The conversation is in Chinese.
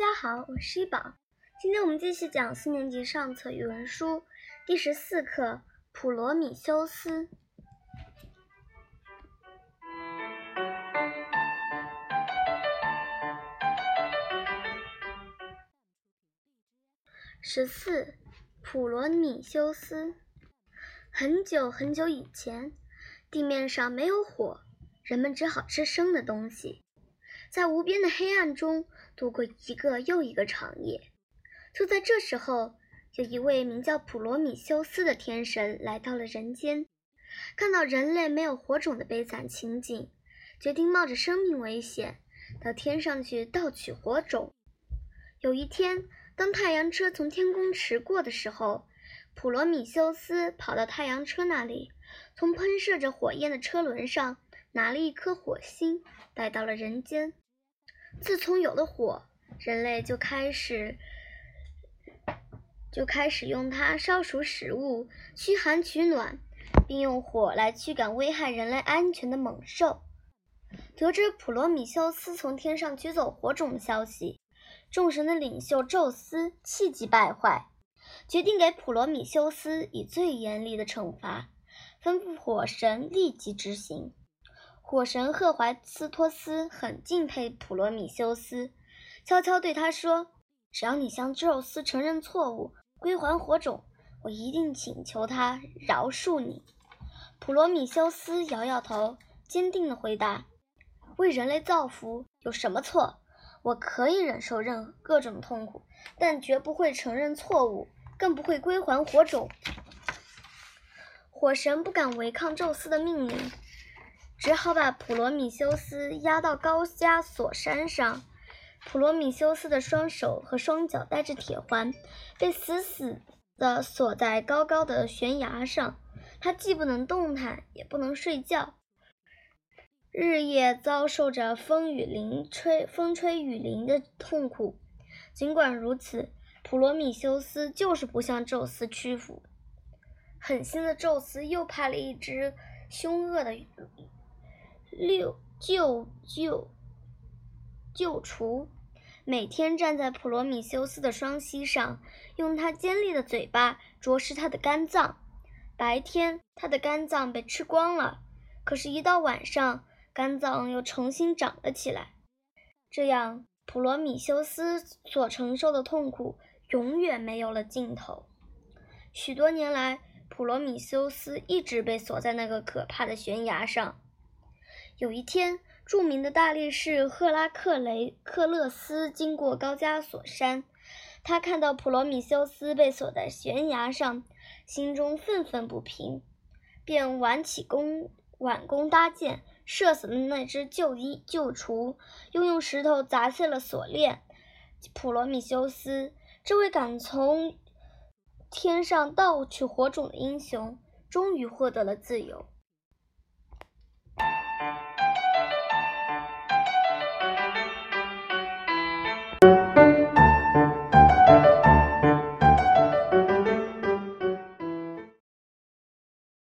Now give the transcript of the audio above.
大家好，我是一宝。今天我们继续讲四年级上册语文书第十四课《普罗米修斯》。十四，普罗米修斯。很久很久以前，地面上没有火，人们只好吃生的东西。在无边的黑暗中度过一个又一个长夜。就在这时候，有一位名叫普罗米修斯的天神来到了人间，看到人类没有火种的悲惨情景，决定冒着生命危险到天上去盗取火种。有一天，当太阳车从天空驰过的时候，普罗米修斯跑到太阳车那里，从喷射着火焰的车轮上拿了一颗火星，带到了人间。自从有了火，人类就开始就开始用它烧熟食物、驱寒取暖，并用火来驱赶危害人类安全的猛兽。得知普罗米修斯从天上取走火种的消息，众神的领袖宙斯气急败坏，决定给普罗米修斯以最严厉的惩罚，吩咐火神立即执行。火神赫淮斯托斯很敬佩普罗米修斯，悄悄对他说：“只要你向宙斯承认错误，归还火种，我一定请求他饶恕你。”普罗米修斯摇摇头，坚定地回答：“为人类造福有什么错？我可以忍受任何各种痛苦，但绝不会承认错误，更不会归还火种。”火神不敢违抗宙斯的命令。只好把普罗米修斯押到高加索山上。普罗米修斯的双手和双脚带着铁环，被死死地锁在高高的悬崖上。他既不能动弹，也不能睡觉，日夜遭受着风雨淋吹、风吹雨淋的痛苦。尽管如此，普罗米修斯就是不向宙斯屈服。狠心的宙斯又派了一只凶恶的。六救救救厨，每天站在普罗米修斯的双膝上，用他尖利的嘴巴啄食他的肝脏。白天，他的肝脏被吃光了，可是，一到晚上，肝脏又重新长了起来。这样，普罗米修斯所承受的痛苦永远没有了尽头。许多年来，普罗米修斯一直被锁在那个可怕的悬崖上。有一天，著名的大力士赫拉克雷克勒斯经过高加索山，他看到普罗米修斯被锁在悬崖上，心中愤愤不平，便挽起弓，挽弓搭箭，射死了那只旧衣旧雏，又用石头砸碎了锁链。普罗米修斯这位敢从天上盗取火种的英雄，终于获得了自由。